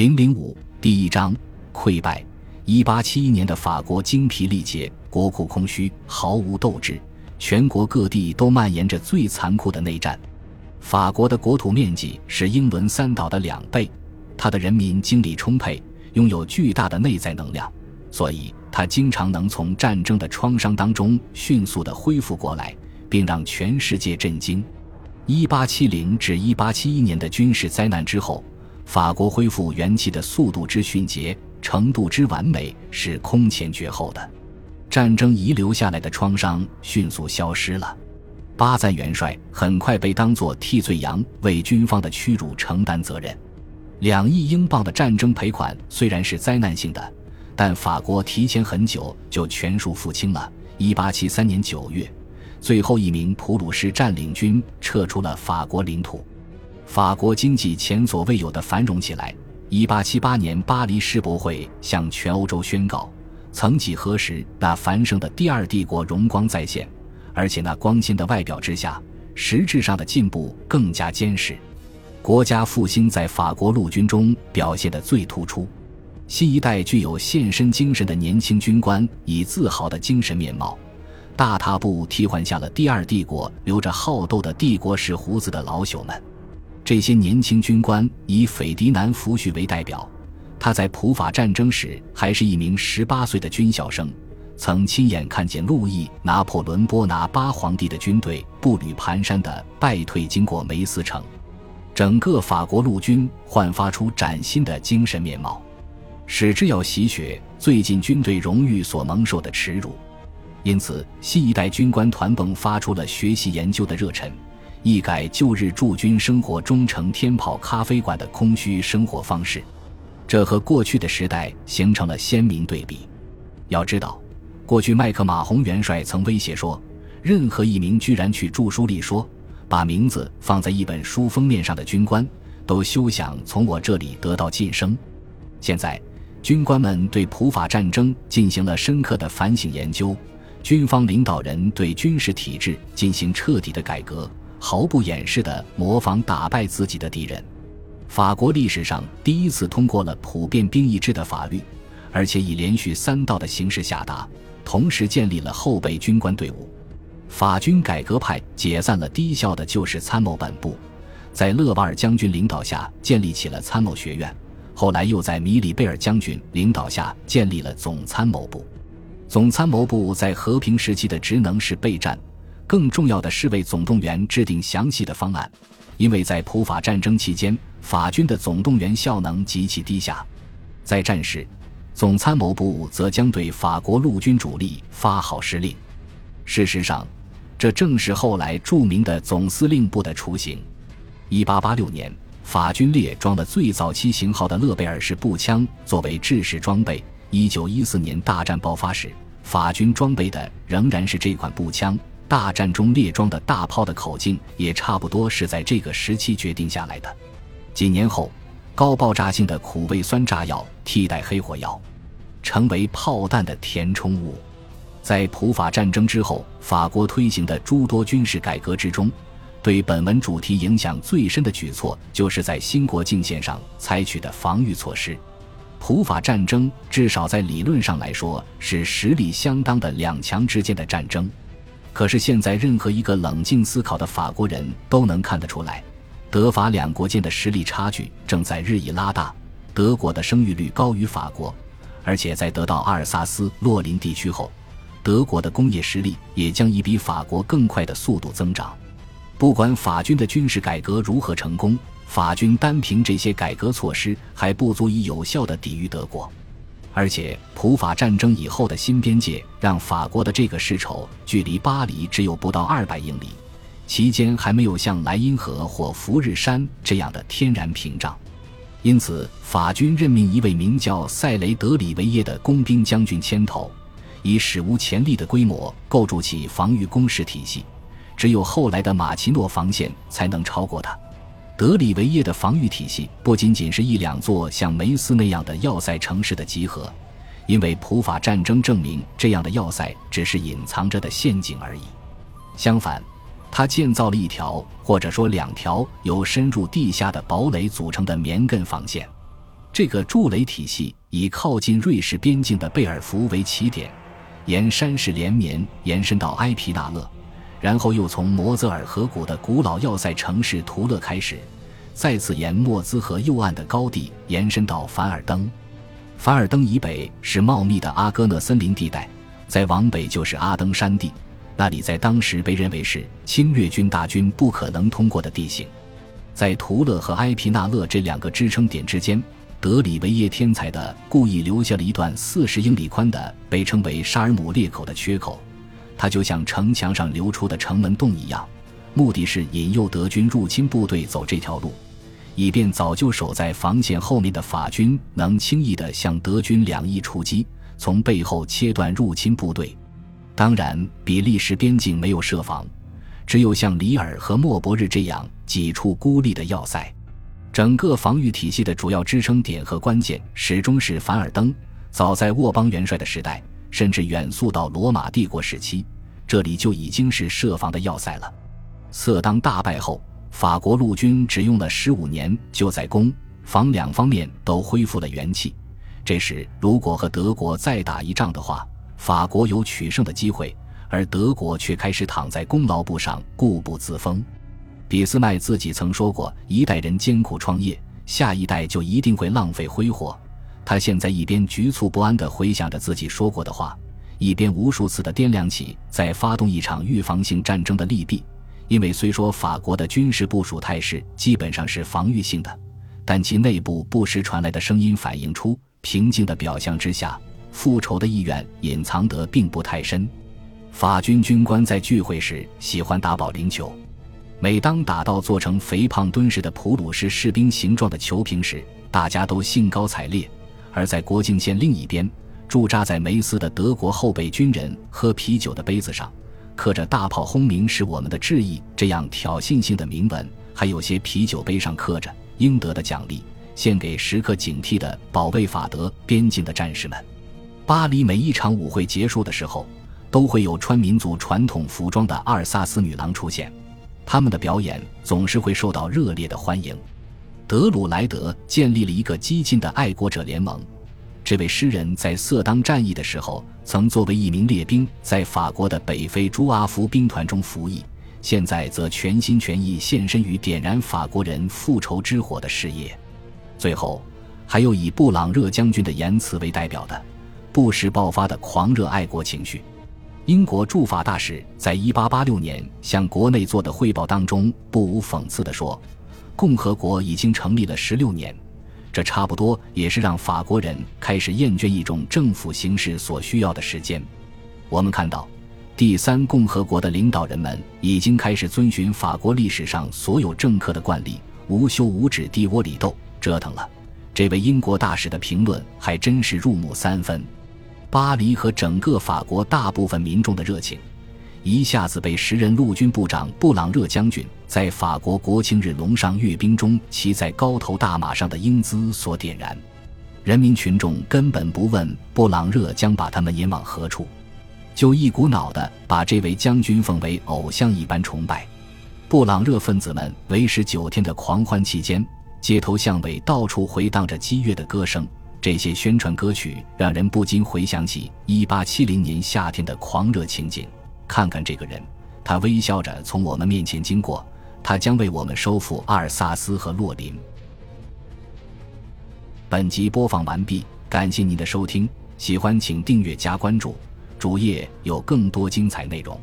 零零五第一章溃败。一八七一年的法国精疲力竭，国库空虚，毫无斗志，全国各地都蔓延着最残酷的内战。法国的国土面积是英伦三岛的两倍，它的人民精力充沛，拥有巨大的内在能量，所以它经常能从战争的创伤当中迅速地恢复过来，并让全世界震惊。一八七零至一八七一年的军事灾难之后，法国恢复元气的速度之迅捷。程度之完美是空前绝后的，战争遗留下来的创伤迅速消失了。巴赞元帅很快被当作替罪羊，为军方的屈辱承担责任。两亿英镑的战争赔款虽然是灾难性的，但法国提前很久就全数付清了。一八七三年九月，最后一名普鲁士占领军撤出了法国领土，法国经济前所未有的繁荣起来。一八七八年，巴黎世博会向全欧洲宣告：曾几何时，那繁盛的第二帝国荣光再现，而且那光鲜的外表之下，实质上的进步更加坚实。国家复兴在法国陆军中表现得最突出。新一代具有献身精神的年轻军官，以自豪的精神面貌，大踏步替换下了第二帝国留着好斗的帝国式胡子的老朽们。这些年轻军官以斐迪南·福煦为代表，他在普法战争时还是一名十八岁的军校生，曾亲眼看见路易·拿破仑·波拿巴皇帝的军队步履蹒跚的败退经过梅斯城，整个法国陆军焕发出崭新的精神面貌，使之要洗雪最近军队荣誉所蒙受的耻辱。因此，新一代军官团迸发出了学习研究的热忱。一改旧日驻军生活中成天泡咖啡馆的空虚生活方式，这和过去的时代形成了鲜明对比。要知道，过去麦克马洪元帅曾威胁说，任何一名居然去著书立说、把名字放在一本书封面上的军官，都休想从我这里得到晋升。现在，军官们对普法战争进行了深刻的反省研究，军方领导人对军事体制进行彻底的改革。毫不掩饰地模仿打败自己的敌人。法国历史上第一次通过了普遍兵役制的法律，而且以连续三道的形式下达，同时建立了后备军官队伍。法军改革派解散了低效的旧式参谋本部，在勒瓦尔将军领导下建立起了参谋学院，后来又在米里贝尔将军领导下建立了总参谋部。总参谋部在和平时期的职能是备战。更重要的是为总动员制定详细的方案，因为在普法战争期间，法军的总动员效能极其低下。在战时，总参谋部则将对法国陆军主力发号施令。事实上，这正是后来著名的总司令部的雏形。1886年，法军列装了最早期型号的勒贝尔式步枪作为制式装备。1914年大战爆发时，法军装备的仍然是这款步枪。大战中列装的大炮的口径也差不多是在这个时期决定下来的。几年后，高爆炸性的苦味酸炸药替代黑火药，成为炮弹的填充物。在普法战争之后，法国推行的诸多军事改革之中，对本文主题影响最深的举措，就是在新国境线上采取的防御措施。普法战争至少在理论上来说，是实力相当的两强之间的战争。可是现在，任何一个冷静思考的法国人都能看得出来，德法两国间的实力差距正在日益拉大。德国的生育率高于法国，而且在得到阿尔萨斯、洛林地区后，德国的工业实力也将以比法国更快的速度增长。不管法军的军事改革如何成功，法军单凭这些改革措施还不足以有效地抵御德国。而且，普法战争以后的新边界让法国的这个世仇距离巴黎只有不到二百英里，期间还没有像莱茵河或福日山这样的天然屏障，因此法军任命一位名叫塞雷德里维耶的工兵将军牵头，以史无前例的规模构筑起防御工事体系，只有后来的马奇诺防线才能超过他。德里维耶的防御体系不仅仅是一两座像梅斯那样的要塞城市的集合，因为普法战争证明这样的要塞只是隐藏着的陷阱而已。相反，他建造了一条或者说两条由深入地下的堡垒组成的棉亘防线。这个筑垒体系以靠近瑞士边境的贝尔福为起点，沿山势连绵延伸到埃皮纳勒，然后又从摩泽尔河谷的古老要塞城市图勒开始，再次沿莫兹河右岸的高地延伸到凡尔登。凡尔登以北是茂密的阿戈讷森林地带，再往北就是阿登山地，那里在当时被认为是侵略军大军不可能通过的地形。在图勒和埃皮纳勒这两个支撑点之间，德里维耶天才的故意留下了一段四十英里宽的被称为沙尔姆裂口的缺口，它就像城墙上流出的城门洞一样，目的是引诱德军入侵部队走这条路。以便早就守在防线后面的法军能轻易地向德军两翼出击，从背后切断入侵部队。当然，比利时边境没有设防，只有像里尔和莫伯日这样几处孤立的要塞。整个防御体系的主要支撑点和关键始终是凡尔登。早在沃邦元帅的时代，甚至远溯到罗马帝国时期，这里就已经是设防的要塞了。色当大败后。法国陆军只用了十五年，就在攻防两方面都恢复了元气。这时，如果和德国再打一仗的话，法国有取胜的机会，而德国却开始躺在功劳簿上固步自封。俾斯麦自己曾说过：“一代人艰苦创业，下一代就一定会浪费挥霍。”他现在一边局促不安地回想着自己说过的话，一边无数次地掂量起在发动一场预防性战争的利弊。因为虽说法国的军事部署态势基本上是防御性的，但其内部不时传来的声音反映出，平静的表象之下，复仇的意愿隐藏得并不太深。法军军官在聚会时喜欢打保龄球，每当打到做成肥胖敦实的普鲁士士兵形状的球瓶时，大家都兴高采烈。而在国境线另一边，驻扎在梅斯的德国后备军人喝啤酒的杯子上。刻着“大炮轰鸣是我们的致意”这样挑衅性的铭文，还有些啤酒杯上刻着“应得的奖励，献给时刻警惕的保卫法德边境的战士们”。巴黎每一场舞会结束的时候，都会有穿民族传统服装的阿尔萨斯女郎出现，他们的表演总是会受到热烈的欢迎。德鲁莱德建立了一个激进的爱国者联盟。这位诗人在色当战役的时候，曾作为一名列兵在法国的北非朱阿福兵团中服役，现在则全心全意献身于点燃法国人复仇之火的事业。最后，还有以布朗热将军的言辞为代表的，不时爆发的狂热爱国情绪。英国驻法大使在1886年向国内做的汇报当中，不无讽刺地说：“共和国已经成立了十六年。”这差不多也是让法国人开始厌倦一种政府形式所需要的时间。我们看到，第三共和国的领导人们已经开始遵循法国历史上所有政客的惯例，无休无止地窝里斗折腾了。这位英国大使的评论还真是入木三分。巴黎和整个法国大部分民众的热情。一下子被时任陆军部长布朗热将军在法国国庆日龙上阅兵中骑在高头大马上的英姿所点燃，人民群众根本不问布朗热将把他们引往何处，就一股脑的把这位将军奉为偶像一般崇拜。布朗热分子们为时九天的狂欢期间，街头巷尾到处回荡着激越的歌声，这些宣传歌曲让人不禁回想起1870年夏天的狂热情景。看看这个人，他微笑着从我们面前经过，他将为我们收复阿尔萨斯和洛林。本集播放完毕，感谢您的收听，喜欢请订阅加关注，主页有更多精彩内容。